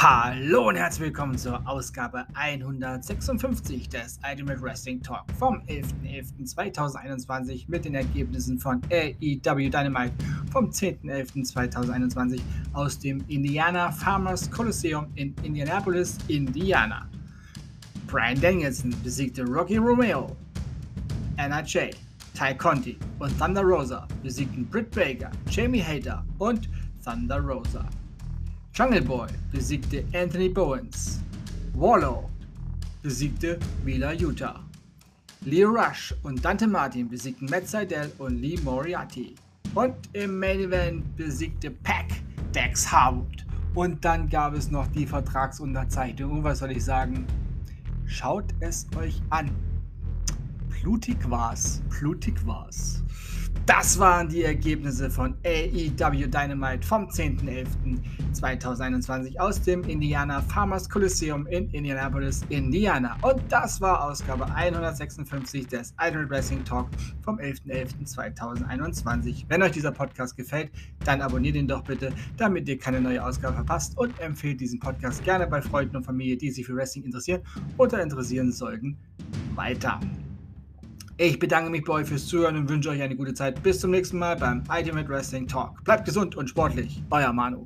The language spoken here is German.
Hallo und herzlich willkommen zur Ausgabe 156 des Ultimate Wrestling Talk vom 11.11.2021 mit den Ergebnissen von AEW Dynamite vom 10.11.2021 aus dem Indiana Farmers Coliseum in Indianapolis, Indiana. Brian Danielson besiegte Rocky Romeo, NRJ, Ty Conti und Thunder Rosa besiegten Britt Baker, Jamie Hater und Thunder Rosa. Jungle Boy besiegte Anthony Bowens. Warlow besiegte Mila Utah. Leo Rush und Dante Martin besiegten Matt Seidel und Lee Moriarty. Und im Main Event besiegte Pack Dex Harwood. Und dann gab es noch die Vertragsunterzeichnung. Und was soll ich sagen? Schaut es euch an. Blutig war's. Blutig war's. Das waren die Ergebnisse von AEW Dynamite vom 10.11.2021 aus dem Indiana Farmers Coliseum in Indianapolis, Indiana. Und das war Ausgabe 156 des Idol Wrestling Talk vom 11.11.2021. Wenn euch dieser Podcast gefällt, dann abonniert ihn doch bitte, damit ihr keine neue Ausgabe verpasst und empfehlt diesen Podcast gerne bei Freunden und Familie, die sich für Wrestling interessieren oder interessieren sollten, weiter. Ich bedanke mich bei euch fürs Zuhören und wünsche euch eine gute Zeit. Bis zum nächsten Mal beim Ultimate Wrestling Talk. Bleibt gesund und sportlich. Euer Manu.